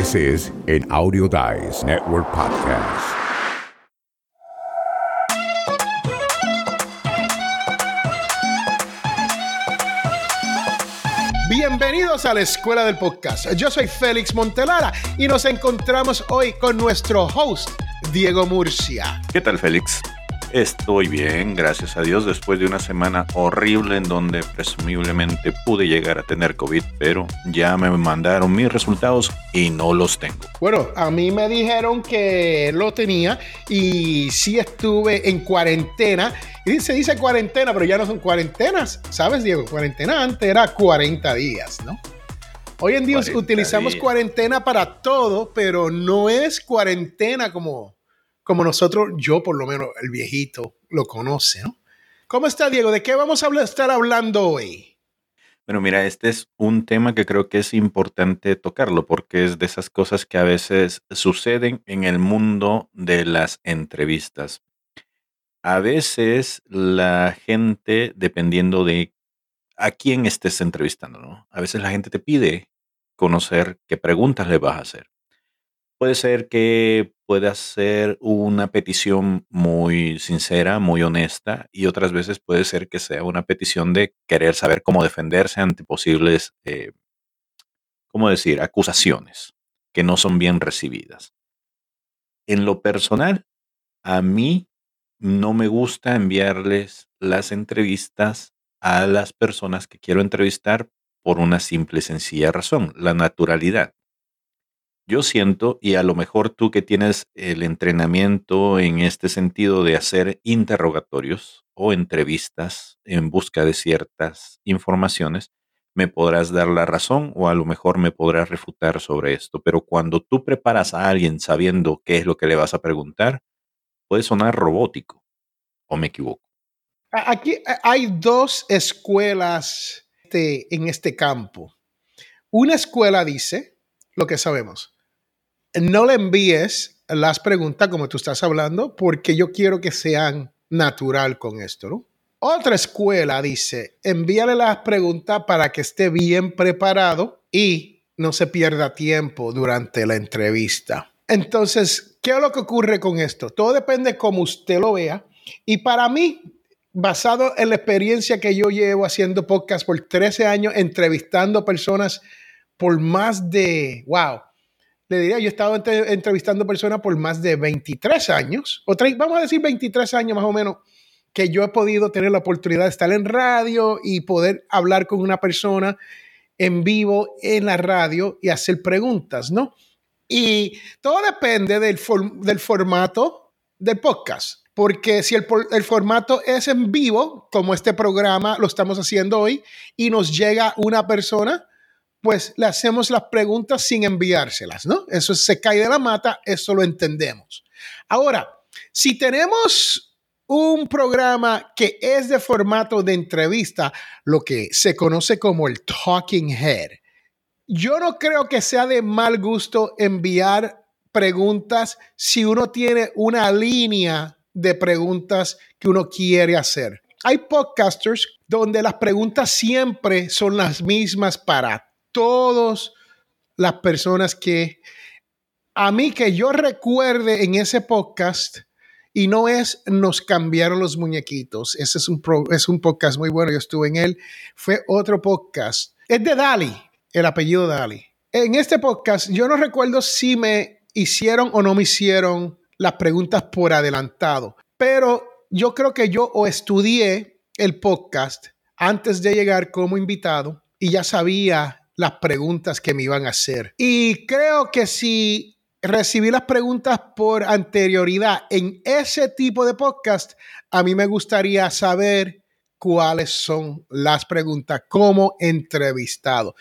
This is an Audio Dice Network podcast. Bienvenidos a la Escuela del Podcast. Yo soy Félix Montelara y nos encontramos hoy con nuestro host, Diego Murcia. ¿Qué tal, Félix? Estoy bien, gracias a Dios, después de una semana horrible en donde presumiblemente pude llegar a tener COVID, pero ya me mandaron mis resultados y no los tengo. Bueno, a mí me dijeron que lo tenía y sí estuve en cuarentena. Y se dice cuarentena, pero ya no son cuarentenas, ¿sabes, Diego? Cuarentena antes era 40 días, ¿no? Hoy en día utilizamos cuarentena para todo, pero no es cuarentena como como nosotros, yo por lo menos, el viejito, lo conoce, ¿no? ¿Cómo está, Diego? ¿De qué vamos a estar hablando hoy? Bueno, mira, este es un tema que creo que es importante tocarlo porque es de esas cosas que a veces suceden en el mundo de las entrevistas. A veces la gente, dependiendo de a quién estés entrevistando, ¿no? A veces la gente te pide conocer qué preguntas le vas a hacer. Puede ser que pueda ser una petición muy sincera, muy honesta, y otras veces puede ser que sea una petición de querer saber cómo defenderse ante posibles, eh, ¿cómo decir?, acusaciones que no son bien recibidas. En lo personal, a mí no me gusta enviarles las entrevistas a las personas que quiero entrevistar por una simple y sencilla razón, la naturalidad. Yo siento, y a lo mejor tú que tienes el entrenamiento en este sentido de hacer interrogatorios o entrevistas en busca de ciertas informaciones, me podrás dar la razón o a lo mejor me podrás refutar sobre esto. Pero cuando tú preparas a alguien sabiendo qué es lo que le vas a preguntar, puede sonar robótico. ¿O me equivoco? Aquí hay dos escuelas en este campo. Una escuela dice lo que sabemos no le envíes las preguntas como tú estás hablando, porque yo quiero que sean natural con esto. Otra escuela dice, envíale las preguntas para que esté bien preparado y no se pierda tiempo durante la entrevista. Entonces, ¿qué es lo que ocurre con esto? Todo depende cómo usted lo vea. Y para mí, basado en la experiencia que yo llevo haciendo podcast por 13 años, entrevistando personas por más de, wow, le diría, yo he estado entrevistando personas por más de 23 años, o vamos a decir 23 años más o menos, que yo he podido tener la oportunidad de estar en radio y poder hablar con una persona en vivo en la radio y hacer preguntas, ¿no? Y todo depende del, del formato del podcast, porque si el, el formato es en vivo, como este programa lo estamos haciendo hoy, y nos llega una persona, pues le hacemos las preguntas sin enviárselas, ¿no? Eso se cae de la mata, eso lo entendemos. Ahora, si tenemos un programa que es de formato de entrevista, lo que se conoce como el talking head, yo no creo que sea de mal gusto enviar preguntas si uno tiene una línea de preguntas que uno quiere hacer. Hay podcasters donde las preguntas siempre son las mismas para todas las personas que a mí que yo recuerde en ese podcast y no es nos cambiaron los muñequitos. Ese es un, es un podcast muy bueno, yo estuve en él. Fue otro podcast. Es de Dali, el apellido Dali. En este podcast yo no recuerdo si me hicieron o no me hicieron las preguntas por adelantado, pero yo creo que yo o estudié el podcast antes de llegar como invitado y ya sabía las preguntas que me iban a hacer. Y creo que si recibí las preguntas por anterioridad en ese tipo de podcast, a mí me gustaría saber cuáles son las preguntas como entrevistado.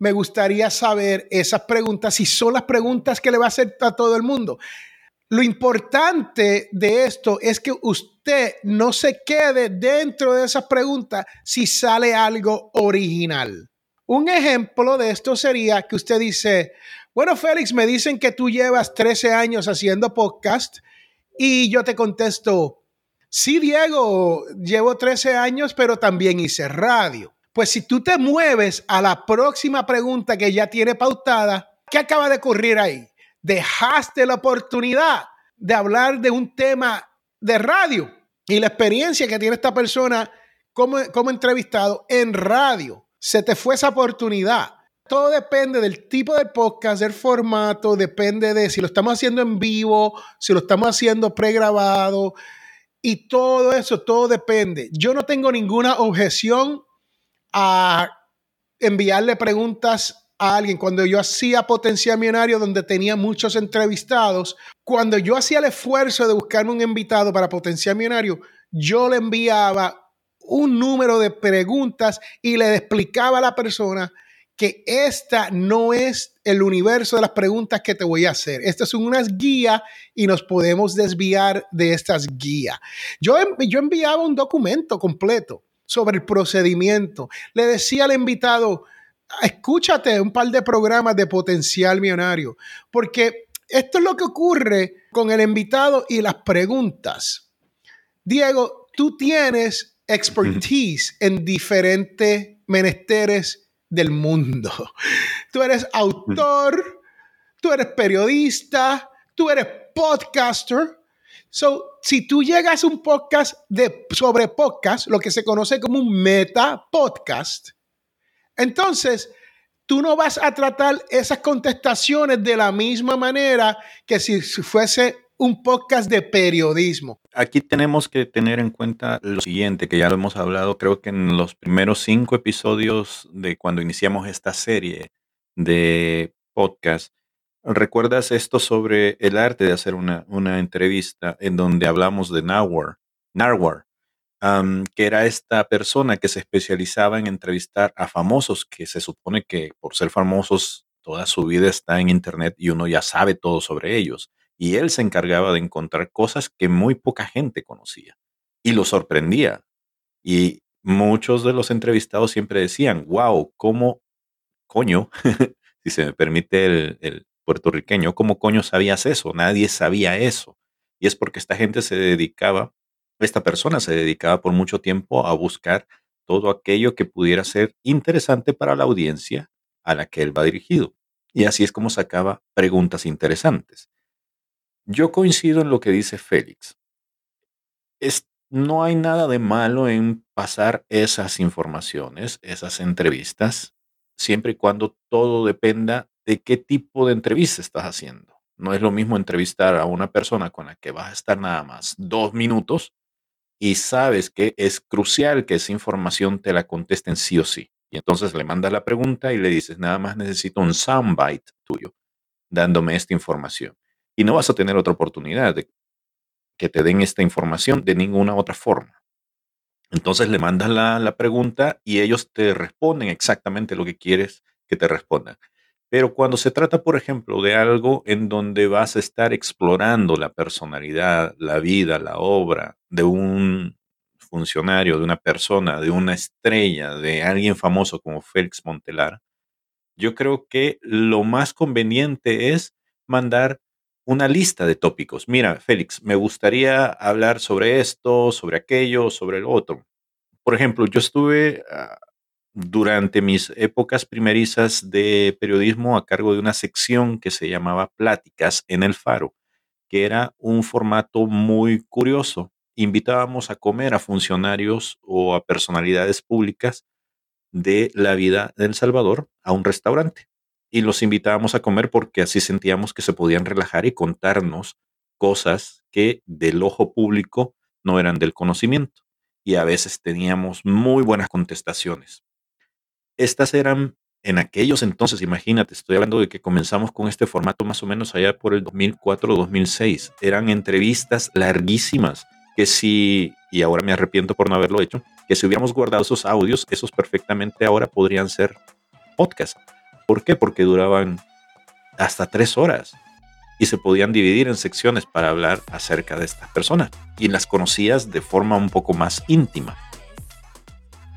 Me gustaría saber esas preguntas, si son las preguntas que le va a hacer a todo el mundo. Lo importante de esto es que usted no se quede dentro de esas preguntas si sale algo original. Un ejemplo de esto sería que usted dice, bueno, Félix, me dicen que tú llevas 13 años haciendo podcast y yo te contesto, sí, Diego, llevo 13 años, pero también hice radio. Pues si tú te mueves a la próxima pregunta que ya tiene pautada, ¿Qué acaba de ocurrir ahí? Dejaste la oportunidad de hablar de un tema de radio y la experiencia que tiene esta persona como, como entrevistado en radio. Se te fue esa oportunidad. Todo depende del tipo de podcast, del formato, depende de si lo estamos haciendo en vivo, si lo estamos haciendo pregrabado y todo eso, todo depende. Yo no tengo ninguna objeción a enviarle preguntas a alguien. Cuando yo hacía Potencial Millonario, donde tenía muchos entrevistados, cuando yo hacía el esfuerzo de buscarme un invitado para Potencial Millonario, yo le enviaba un número de preguntas y le explicaba a la persona que esta no es el universo de las preguntas que te voy a hacer. Estas son unas guías y nos podemos desviar de estas guías. Yo, yo enviaba un documento completo sobre el procedimiento. Le decía al invitado, escúchate un par de programas de potencial millonario, porque esto es lo que ocurre con el invitado y las preguntas. Diego, tú tienes expertise en diferentes menesteres del mundo. Tú eres autor, tú eres periodista, tú eres podcaster. So, si tú llegas a un podcast de, sobre podcast, lo que se conoce como un meta podcast, entonces tú no vas a tratar esas contestaciones de la misma manera que si fuese un podcast de periodismo. Aquí tenemos que tener en cuenta lo siguiente, que ya lo hemos hablado, creo que en los primeros cinco episodios de cuando iniciamos esta serie de podcast. ¿Recuerdas esto sobre el arte de hacer una, una entrevista en donde hablamos de Narwar, Narwar que era esta persona que se especializaba en entrevistar a famosos, que se supone que por ser famosos toda su vida está en Internet y uno ya sabe todo sobre ellos y él se encargaba de encontrar cosas que muy poca gente conocía y lo sorprendía. Y muchos de los entrevistados siempre decían, wow, ¿cómo coño, si se me permite el, el puertorriqueño, cómo coño sabías eso? Nadie sabía eso. Y es porque esta gente se dedicaba, esta persona se dedicaba por mucho tiempo a buscar todo aquello que pudiera ser interesante para la audiencia a la que él va dirigido. Y así es como sacaba preguntas interesantes. Yo coincido en lo que dice Félix. Es, no hay nada de malo en pasar esas informaciones, esas entrevistas, siempre y cuando todo dependa de qué tipo de entrevista estás haciendo. No es lo mismo entrevistar a una persona con la que vas a estar nada más dos minutos y sabes que es crucial que esa información te la contesten sí o sí. Y entonces le mandas la pregunta y le dices, nada más necesito un soundbite tuyo dándome esta información y no vas a tener otra oportunidad de que te den esta información de ninguna otra forma. Entonces le mandas la, pregunta y ellos te responden exactamente lo que quieres que te respondan. Pero cuando se trata, por ejemplo, de algo en donde vas a estar explorando la personalidad, la vida, la obra de un funcionario, de una persona, de una estrella, de alguien famoso como Félix Montelar, yo creo que lo más conveniente es mandar una lista de tópicos. Mira, Félix, me gustaría hablar sobre esto, sobre aquello, sobre lo otro. Por ejemplo, yo estuve ah, durante mis épocas primerizas de periodismo a cargo de una sección que se llamaba Pláticas en el Faro, que era un formato muy curioso. Invitábamos a comer a funcionarios o a personalidades públicas de la vida de El Salvador a un restaurante y los invitábamos a comer porque así sentíamos que se podían relajar y contarnos cosas que del ojo público no eran del conocimiento. Y a veces teníamos muy buenas contestaciones. Estas eran en aquellos entonces, imagínate, estoy hablando de que comenzamos con este formato más o menos allá por el 2004-2006. Eran entrevistas larguísimas que si, y ahora me arrepiento por no haberlo hecho, que si hubiéramos guardado esos audios, esos perfectamente ahora podrían ser podcasts ¿Por qué? Porque duraban hasta tres horas y se podían dividir en secciones para hablar acerca de estas personas y las conocías de forma un poco más íntima.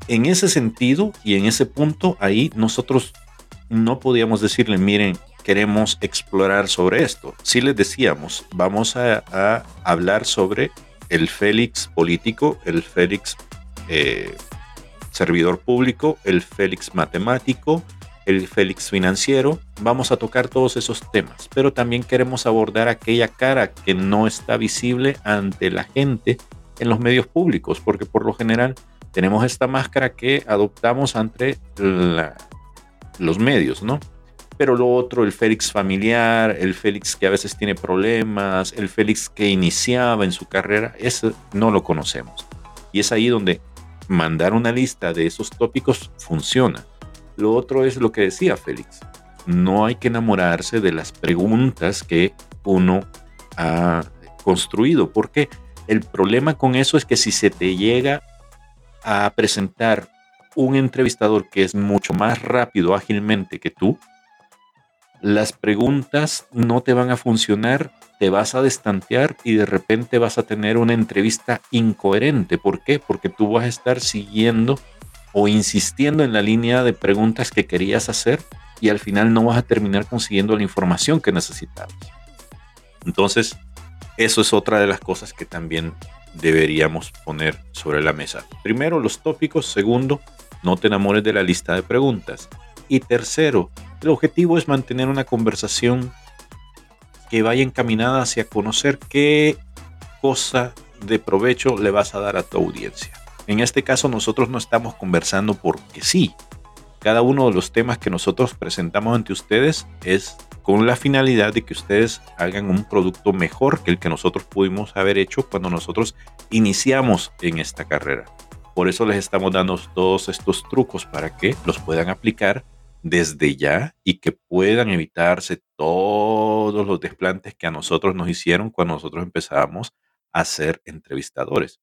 En ese sentido y en ese punto ahí nosotros no podíamos decirle, miren, queremos explorar sobre esto. Si les decíamos, vamos a, hablar sobre el Félix político, el Félix eh, servidor público, el Félix matemático, el Félix financiero, vamos a tocar todos esos temas, pero también queremos abordar aquella cara que no está visible ante la gente en los medios públicos, porque por lo general tenemos esta máscara que adoptamos ante los medios, ¿no? Pero lo otro, el Félix familiar, el Félix que a veces tiene problemas, el Félix que iniciaba en su carrera, ese no lo conocemos. Y es ahí donde mandar una lista de esos tópicos funciona. Lo otro es lo que decía Félix. No hay que enamorarse de las preguntas que uno ha construido, porque el problema con eso es que si se te llega a presentar un entrevistador que es mucho más rápido ágilmente que tú, las preguntas no te van a funcionar, te vas a destantear y de repente vas a tener una entrevista incoherente. ¿Por qué? Porque tú vas a estar siguiendo o insistiendo en la línea de preguntas que querías hacer y al final no vas a terminar consiguiendo la información que necesitabas. Entonces, eso es otra de las cosas que también deberíamos poner sobre la mesa. Primero, los tópicos. Segundo, no te enamores de la lista de preguntas. Y tercero, el objetivo es mantener una conversación que vaya encaminada hacia conocer qué cosa de provecho le vas a dar a tu audiencia. En este caso nosotros no estamos conversando porque sí. Cada uno de los temas que nosotros presentamos ante ustedes es con la finalidad de que ustedes hagan un producto mejor que el que nosotros pudimos haber hecho cuando nosotros iniciamos en esta carrera. Por eso les estamos dando todos estos trucos para que los puedan aplicar desde ya y que puedan evitarse todos los desplantes que a nosotros nos hicieron cuando nosotros empezábamos a ser entrevistadores.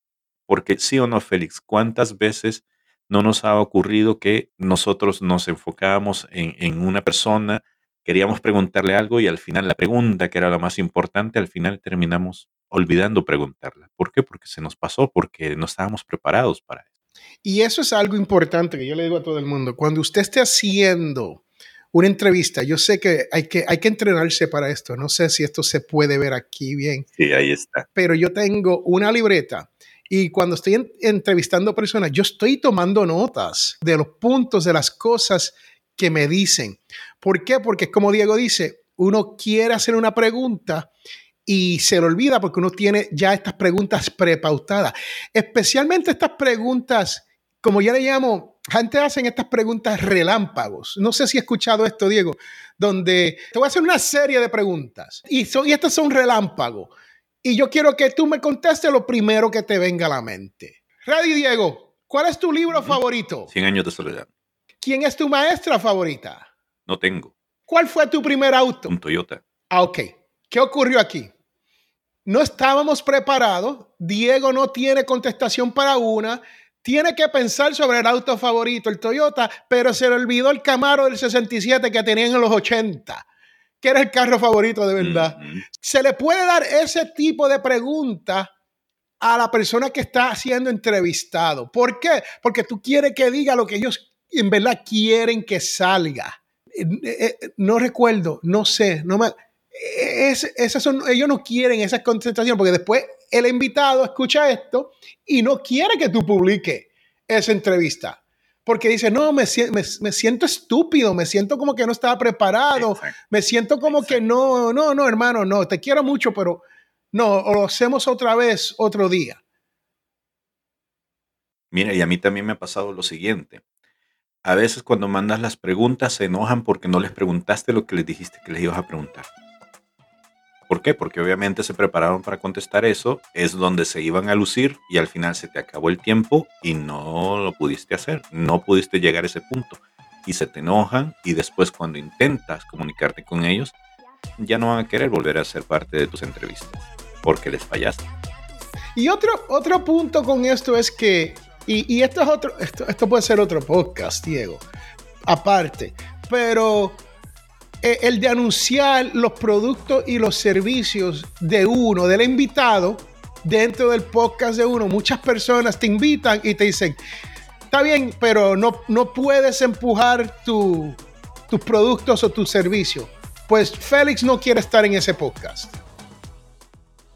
Porque sí o no, Félix, ¿cuántas veces no nos ha ocurrido que nosotros nos enfocábamos en, en una persona, queríamos preguntarle algo y al final la pregunta, que era la más importante, al final terminamos olvidando preguntarla. ¿Por qué? Porque se nos pasó, porque no estábamos preparados para eso. Y eso es algo importante que yo le digo a todo el mundo. Cuando usted esté haciendo una entrevista, yo sé que hay que, hay que entrenarse para esto. No sé si esto se puede ver aquí bien. Sí, ahí está. Pero yo tengo una libreta y cuando estoy entrevistando personas, yo estoy tomando notas de los puntos, de las cosas que me dicen. ¿Por qué? Porque como Diego dice, uno quiere hacer una pregunta y se le olvida porque uno tiene ya estas preguntas prepautadas. Especialmente estas preguntas, como ya le llamo, gente hacen estas preguntas relámpagos. No sé si he escuchado esto, Diego, donde te voy a hacer una serie de preguntas y, son, y estas son relámpagos. Y yo quiero que tú me contestes lo primero que te venga a la mente. Ready, Diego, ¿cuál es tu libro favorito? 100 años de soledad. ¿Quién es tu maestra favorita? No tengo. ¿Cuál fue tu primer auto? Un Toyota. Ah, ok. ¿Qué ocurrió aquí? No estábamos preparados. Diego no tiene contestación para una. Tiene que pensar sobre el auto favorito, el Toyota, pero se le olvidó el Camaro del 67 que tenían en los 80 que era el carro favorito de verdad. Se le puede dar ese tipo de pregunta a la persona que está siendo entrevistado. ¿Por qué? Porque tú quieres que diga lo que ellos en verdad quieren que salga. Eh, eh, eh, no recuerdo, no sé, no me... esas son, ellos no quieren esa concentración porque después el invitado escucha esto y no quiere que tú publiques esa entrevista porque dice, no, me, me, me, siento estúpido, me siento como que no estaba preparado, me siento como que no, no, no, hermano, no, te quiero mucho, pero no, lo hacemos otra vez otro día. Mira, y a mí también me ha pasado lo siguiente. A veces cuando mandas las preguntas se enojan porque no les preguntaste lo que les dijiste que les ibas a preguntar. ¿Por qué? Porque obviamente se prepararon para contestar eso, es donde se iban a lucir y al final se te acabó el tiempo y no lo pudiste hacer, no pudiste llegar a ese punto. Y se te enojan y después cuando intentas comunicarte con ellos, ya no van a querer volver a ser parte de tus entrevistas porque les fallaste. Y otro, otro punto con esto es que, y, esto es otro, esto, esto puede ser otro podcast, Diego, aparte, pero eh, el de anunciar los productos y los servicios de uno, del invitado, dentro del podcast de uno. Muchas personas te invitan y te dicen, está bien, pero no, no puedes empujar tus productos o tus servicios. Pues Félix no quiere estar en ese podcast.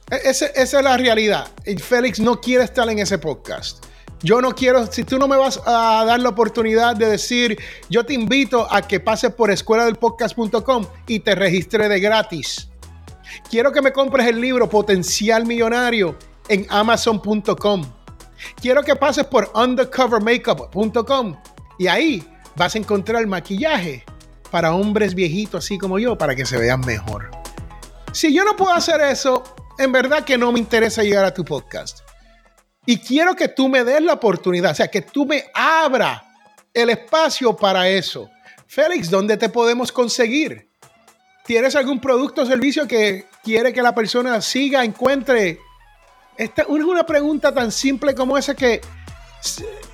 E, esa, esa es la realidad. Félix no quiere estar en ese podcast. Yo no quiero, si tú no me vas a dar la oportunidad de decir, yo te invito a que pases por escueladelpodcast.com y te registre de gratis. Quiero que me compres el libro Potencial Millonario en amazon.com. Quiero que pases por undercovermakeup.com y ahí vas a encontrar maquillaje para hombres viejitos así como yo para que se vean mejor. Si yo no puedo hacer eso, en verdad que no me interesa llegar a tu podcast. Y quiero que tú me des la oportunidad, o sea, que tú me abra el espacio para eso. Félix, ¿dónde te podemos conseguir? ¿Tienes algún producto o servicio que quiere que la persona siga, encuentre? Esta es una pregunta tan simple como esa que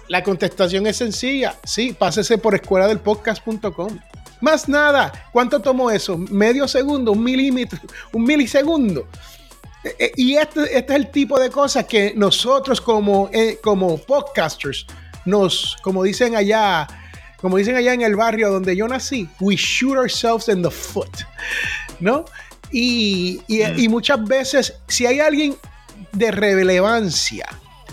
la contestación es sencilla. Sí, pásese por escuela del podcast.com. Más nada. ¿Cuánto tomó eso? ¿Medio segundo? ¿Un milímetro? ¿Un milisegundo? Eh, eh, y este, este, es el tipo de cosas que nosotros como, eh, como podcasters nos, como dicen allá, como dicen allá en el barrio donde yo nací, we shoot ourselves in the foot, ¿no? Y, y, mm. y muchas veces, si hay alguien de relevancia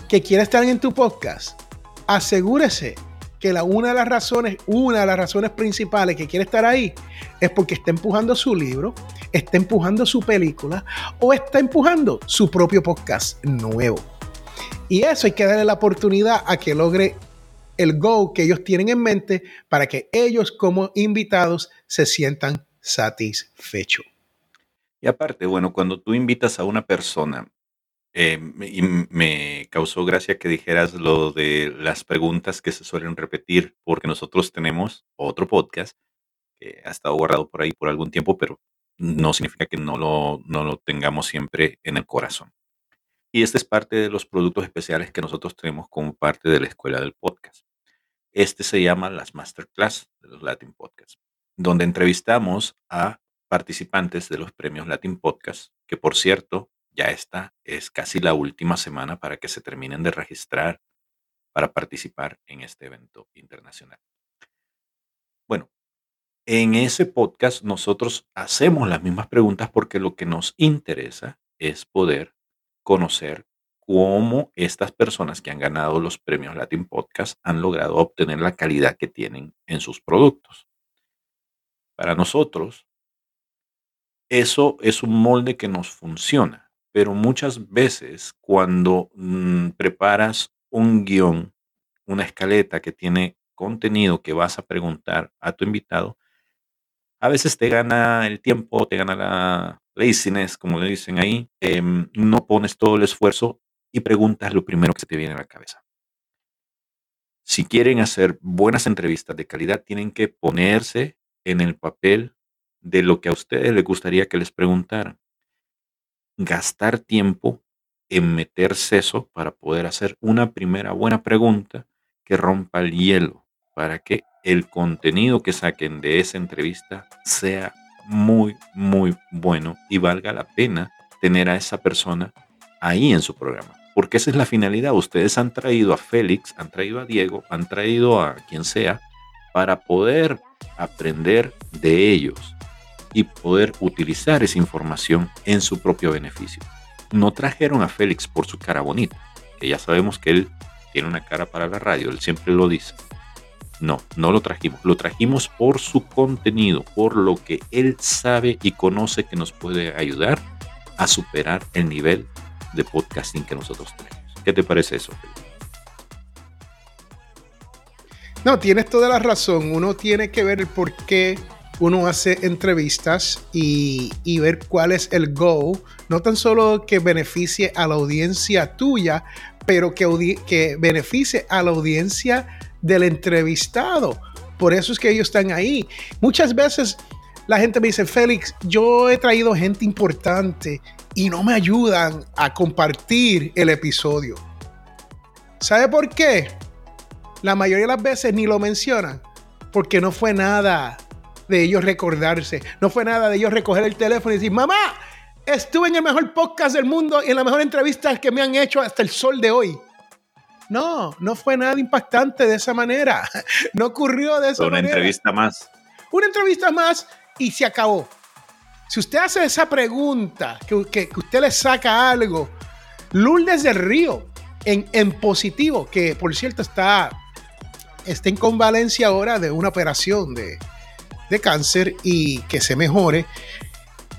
que quiere estar en tu podcast, asegúrese que la, una de las razones, una de las razones principales que quiere estar ahí es porque está empujando su libro, está empujando su película o está empujando su propio podcast nuevo. Y eso hay que darle la oportunidad a que logre el go que ellos tienen en mente para que ellos como invitados se sientan satisfechos. Y aparte, bueno, cuando tú invitas a una persona eh, y me causó gracia que dijeras lo de las preguntas que se suelen repetir, porque nosotros tenemos otro podcast que ha estado guardado por ahí por algún tiempo, pero no significa que no lo, no lo tengamos siempre en el corazón. Y este es parte de los productos especiales que nosotros tenemos como parte de la escuela del podcast. Este se llama las Masterclass de los Latin Podcasts, donde entrevistamos a participantes de los premios Latin Podcast, que por cierto, ya esta es casi la última semana para que se terminen de registrar para participar en este evento internacional. Bueno, en ese podcast nosotros hacemos las mismas preguntas porque lo que nos interesa es poder conocer cómo estas personas que han ganado los premios Latin Podcast han logrado obtener la calidad que tienen en sus productos. Para nosotros, eso es un molde que nos funciona pero muchas veces cuando mm, preparas un guion, una escaleta que tiene contenido que vas a preguntar a tu invitado, a veces te gana el tiempo, te gana la laziness, como le dicen ahí, em, no pones todo el esfuerzo y preguntas lo primero que se te viene a la cabeza. Si quieren hacer buenas entrevistas de calidad, tienen que ponerse en el papel de lo que a ustedes les gustaría que les preguntaran gastar tiempo en meter seso para poder hacer una primera buena pregunta que rompa el hielo, para que el contenido que saquen de esa entrevista sea muy, muy bueno y valga la pena tener a esa persona ahí en su programa. Porque esa es la finalidad. Ustedes han traído a Félix, han traído a Diego, han traído a quien sea para poder aprender de ellos y poder utilizar esa información en su propio beneficio. No trajeron a Félix por su cara bonita, que ya sabemos que él tiene una cara para la radio, él siempre lo dice. No, no lo trajimos, lo trajimos por su contenido, por lo que él sabe y conoce que nos puede ayudar a superar el nivel de podcasting que nosotros tenemos. ¿Qué te parece eso, Félix? No, tienes toda la razón. Uno tiene que ver el por qué uno hace entrevistas y, ver cuál es el goal, no tan solo que beneficie a la audiencia tuya, pero que, que beneficie a la audiencia del entrevistado. Por eso es que ellos están ahí. Muchas veces la gente me dice, Félix, yo he traído gente importante y no me ayudan a compartir el episodio. ¿Sabe por qué? La mayoría de las veces ni lo mencionan, porque no fue nada de ellos recordarse. No fue nada de ellos recoger el teléfono y decir, mamá, estuve en el mejor podcast del mundo y en la mejor entrevista que me han hecho hasta el sol de hoy. No, no fue nada impactante de esa manera. No ocurrió de esa manera. Una entrevista más. Una entrevista más y se acabó. Si usted hace esa pregunta, que, que, usted le saca algo, Lourdes del Río en, en positivo, que por cierto está, está en convalencia ahora de una operación de, de cáncer y que se mejore.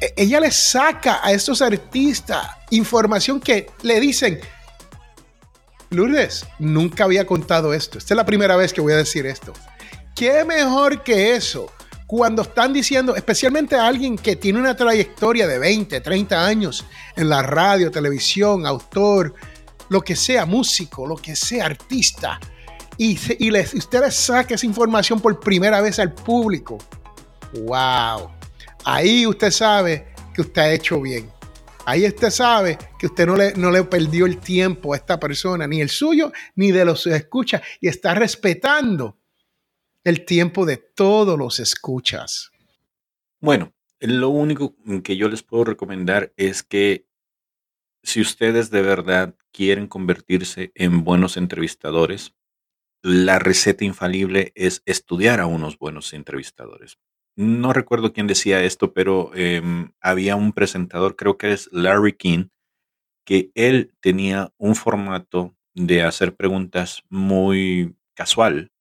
E, ella le saca a estos artistas información que le dicen, Lourdes, nunca había contado esto. Esta es la primera vez que voy a decir esto. ¿Qué mejor que eso? Cuando están diciendo, especialmente a alguien que tiene una trayectoria de 20, 30 años en la radio, televisión, autor, lo que sea, músico, lo que sea, artista, y, les, ustedes saquen esa información por primera vez al público. ¡Wow! Ahí usted sabe que usted ha hecho bien. Ahí usted sabe que usted no le, no le perdió el tiempo a esta persona, ni el suyo, ni de los que escucha, y está respetando el tiempo de todos los escuchas. Bueno, lo único que yo les puedo recomendar es que si ustedes de verdad quieren convertirse en buenos entrevistadores, la receta infalible es estudiar a unos buenos entrevistadores. No recuerdo quién decía esto, pero em, había un presentador, creo que es Larry King, que él tenía un formato de hacer preguntas muy casual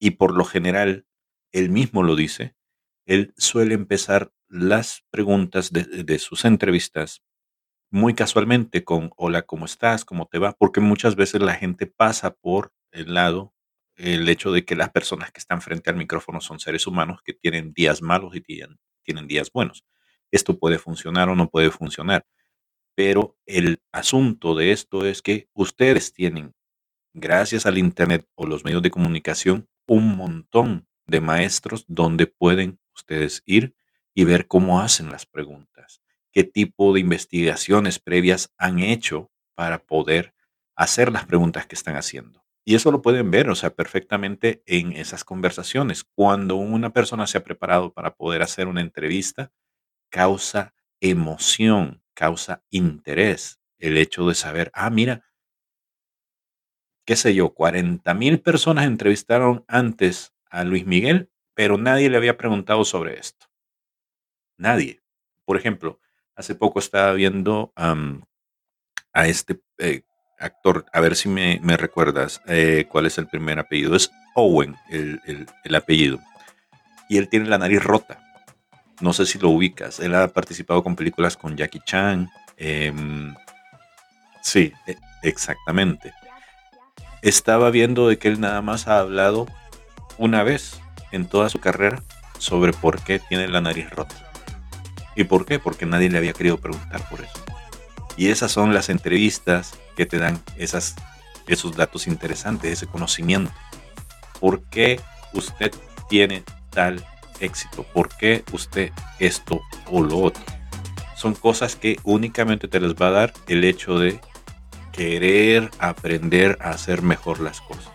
y por lo general, él mismo lo dice, él suele empezar las preguntas de, de sus entrevistas muy casualmente con hola, ¿cómo estás? ¿Cómo te va? Porque muchas veces la gente pasa por el lado el hecho de que las personas que están frente al micrófono son seres humanos que tienen días malos y tienen, días buenos. Esto puede funcionar o no puede funcionar. Pero el asunto de esto es que ustedes tienen, gracias al Internet o los medios de comunicación, un montón de maestros donde pueden ustedes ir y ver cómo hacen las preguntas, qué tipo de investigaciones previas han hecho para poder hacer las preguntas que están haciendo. Y eso lo pueden ver, o sea, perfectamente en esas conversaciones. Cuando una persona se ha preparado para poder hacer una entrevista, causa emoción, causa interés el hecho de saber, ah, mira, qué sé yo, 40 mil personas entrevistaron antes a Luis Miguel, pero nadie le había preguntado sobre esto. Nadie. Por ejemplo, hace poco estaba viendo a este eh, actor, a ver si me, recuerdas eh, cuál es el primer apellido. Es Owen, el, apellido. Y él tiene la nariz rota. No sé si lo ubicas. Él ha participado con películas con Jackie Chan. Em, sí, e, exactamente. Estaba viendo de que él nada más ha hablado una vez en toda su carrera sobre por qué tiene la nariz rota. ¿Y por qué? Porque nadie le había querido preguntar por eso. Y esas son las entrevistas que te dan esos datos interesantes, ese conocimiento. ¿Por qué usted tiene tal éxito? ¿Por qué usted esto o lo otro? Son cosas que únicamente te les va a dar el hecho de querer aprender a hacer mejor las cosas.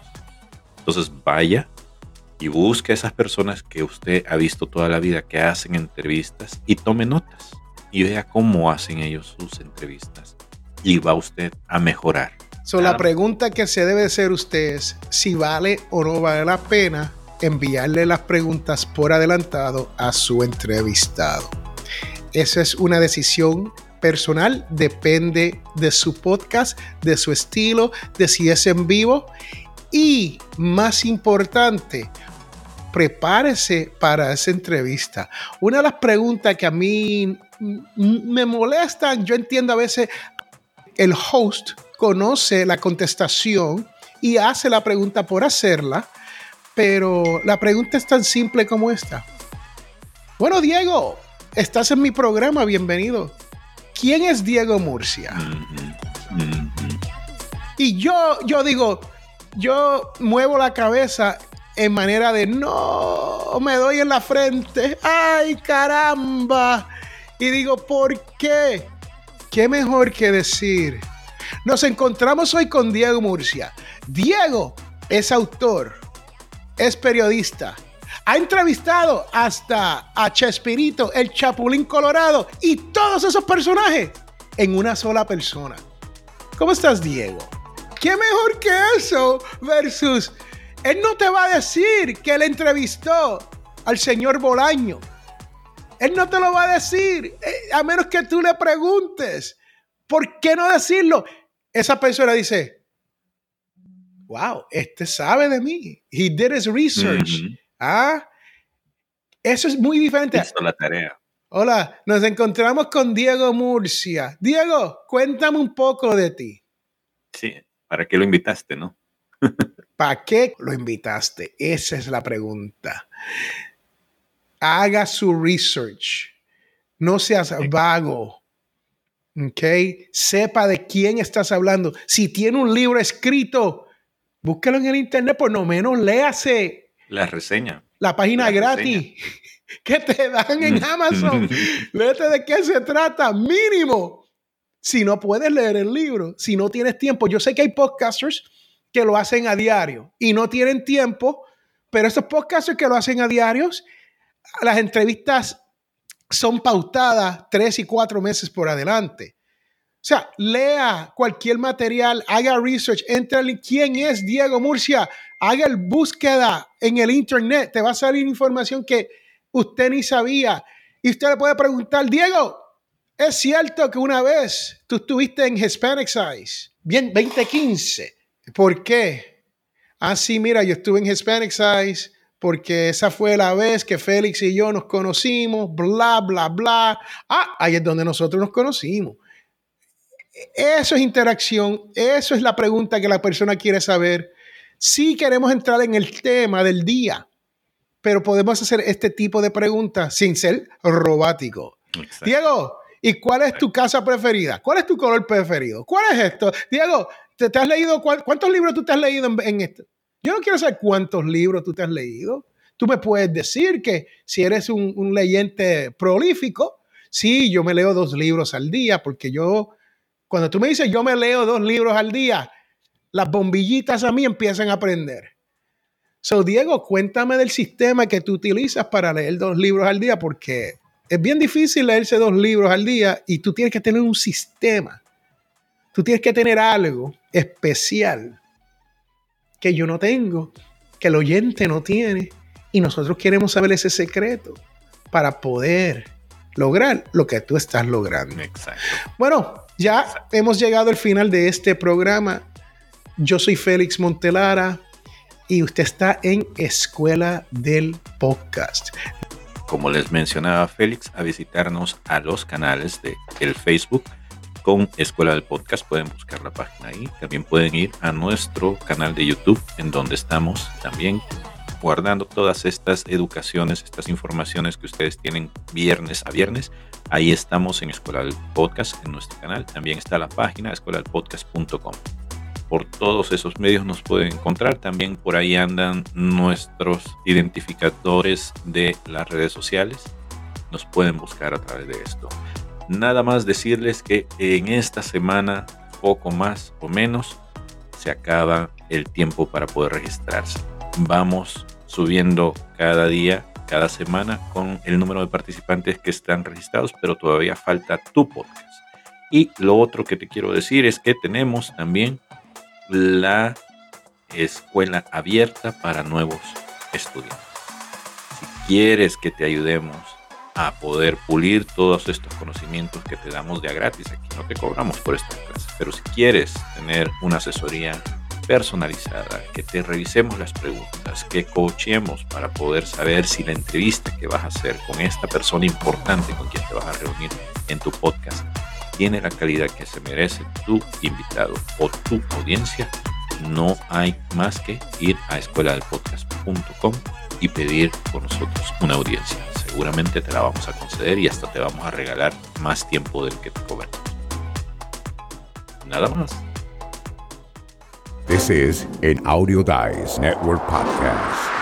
Entonces vaya y busque a esas personas que usted ha visto toda la vida que hacen entrevistas y tome notas y vea cómo hacen ellos sus entrevistas y va usted a mejorar. So, La pregunta que se debe hacer usted es si vale o no vale la pena enviarle las preguntas por adelantado a su entrevistado. Esa es una decisión personal, depende de su podcast, de su estilo, de si es en vivo y más importante, prepárese para esa entrevista. Una de las preguntas que a mí me molestan, yo entiendo a veces el host conoce la contestación y hace la pregunta por hacerla, pero la pregunta es tan simple como esta. Bueno, Diego, estás en mi programa, bienvenido. ¿Quién es Diego Murcia? Y yo, yo digo, yo muevo la cabeza en manera de no, me doy en la frente, ay caramba. Y digo, ¿por qué? ¿Qué mejor que decir? Nos encontramos hoy con Diego Murcia. Diego es autor, es periodista, ha entrevistado hasta a Chespirito, el Chapulín Colorado y todos esos personajes en una sola persona. ¿Cómo estás, Diego? ¿Qué mejor que eso versus él no te va a decir que él entrevistó al señor Bolaño. Él no te lo va a decir, eh, a menos que tú le preguntes. ¿Por qué no decirlo? Esa persona dice, wow, este sabe de mí. He did his research. Ah, eso es muy diferente. Hizo la tarea. Hola, nos encontramos con Diego Murcia. Diego, cuéntame un poco de ti. Sí, ¿para qué lo invitaste, no? ¿Para qué lo invitaste? Esa es la pregunta. Haga su research. No seas vago. ¿Ok? Sepa de quién estás hablando. Si tiene un libro escrito, búsquelo en el internet, por lo menos léase La reseña. la página La gratis que te dan en Amazon. Léete de qué se trata, mínimo. Si no puedes leer el libro, si no tienes tiempo. Yo sé que hay podcasters que lo hacen a diario y no tienen tiempo, pero esos podcasters que lo hacen a diarios, las entrevistas son pautadas tres y cuatro meses por adelante. O sea, lea cualquier material, haga research, entre en quién es Diego Murcia, haga el búsqueda en el internet, te va a salir información que usted ni sabía. Y usted le puede preguntar, Diego, ¿es cierto que una vez tú estuviste en Hispanic Size? Bien, 2015. ¿Por qué? Ah, sí, mira, yo estuve en Hispanic Size porque esa fue la vez que Félix y yo nos conocimos, bla, bla, bla. Ah, ahí es donde nosotros nos conocimos. Eso es interacción, eso es la pregunta que la persona quiere saber. Sí queremos entrar en el tema del día, pero podemos hacer este tipo de preguntas sin ser robático. Exacto. Diego, ¿y cuál es tu casa preferida? ¿Cuál es tu color preferido? ¿Cuál es esto? Diego, ¿te, te has leído cuál- cuántos libros tú te has leído en, en esto? Yo no quiero saber cuántos libros tú te has leído. Tú me puedes decir que si eres un, leyente prolífico, sí, yo me leo dos libros al día, porque yo, cuando tú me dices yo me leo dos libros al día, las bombillitas a mí empiezan a prender. So, Diego, cuéntame del sistema que tú utilizas para leer dos libros al día, porque es bien difícil leerse dos libros al día y tú tienes que tener un sistema. Tú tienes que tener algo especial que yo no tengo, que el oyente no tiene, y nosotros queremos saber ese secreto para poder lograr lo que tú estás logrando. Exacto. Bueno, ya hemos llegado al final de este programa. Yo soy Félix Montelara y usted está en Escuela del Podcast. Como les mencionaba Félix, a visitarnos a los canales de el Facebook con Escuela del Podcast. Pueden buscar la página ahí. También pueden ir a nuestro canal de YouTube, en donde estamos también guardando todas estas educaciones, estas informaciones que ustedes tienen viernes a viernes. Ahí estamos en Escuela del Podcast, en nuestro canal. También está la página escueladelpodcast.com. Por todos esos medios nos pueden encontrar. También por ahí andan nuestros identificadores de las redes sociales. Nos pueden buscar a través de esto. Nada más decirles que en esta semana, poco más o menos, se acaba el tiempo para poder registrarse. Vamos subiendo cada día, cada semana con el número de participantes que están registrados, pero todavía falta tu podcast. Y lo otro que te quiero decir es que tenemos también la escuela abierta para nuevos estudiantes. Si quieres que te ayudemos a poder pulir todos estos conocimientos que te damos de a gratis, aquí no te cobramos por esta clase, pero si quieres tener una asesoría personalizada, que te revisemos las preguntas, que coachemos para poder saber si la entrevista que vas a hacer con esta persona importante con quien te vas a reunir en tu podcast tiene la calidad que se merece tu invitado o tu audiencia, no hay más que ir a escueladelpodcast.com y pedir con nosotros una audiencia. Seguramente te la vamos a conceder y hasta te vamos a regalar más tiempo del que te cobramos. Nada más. This is an Audio Dice Network podcast.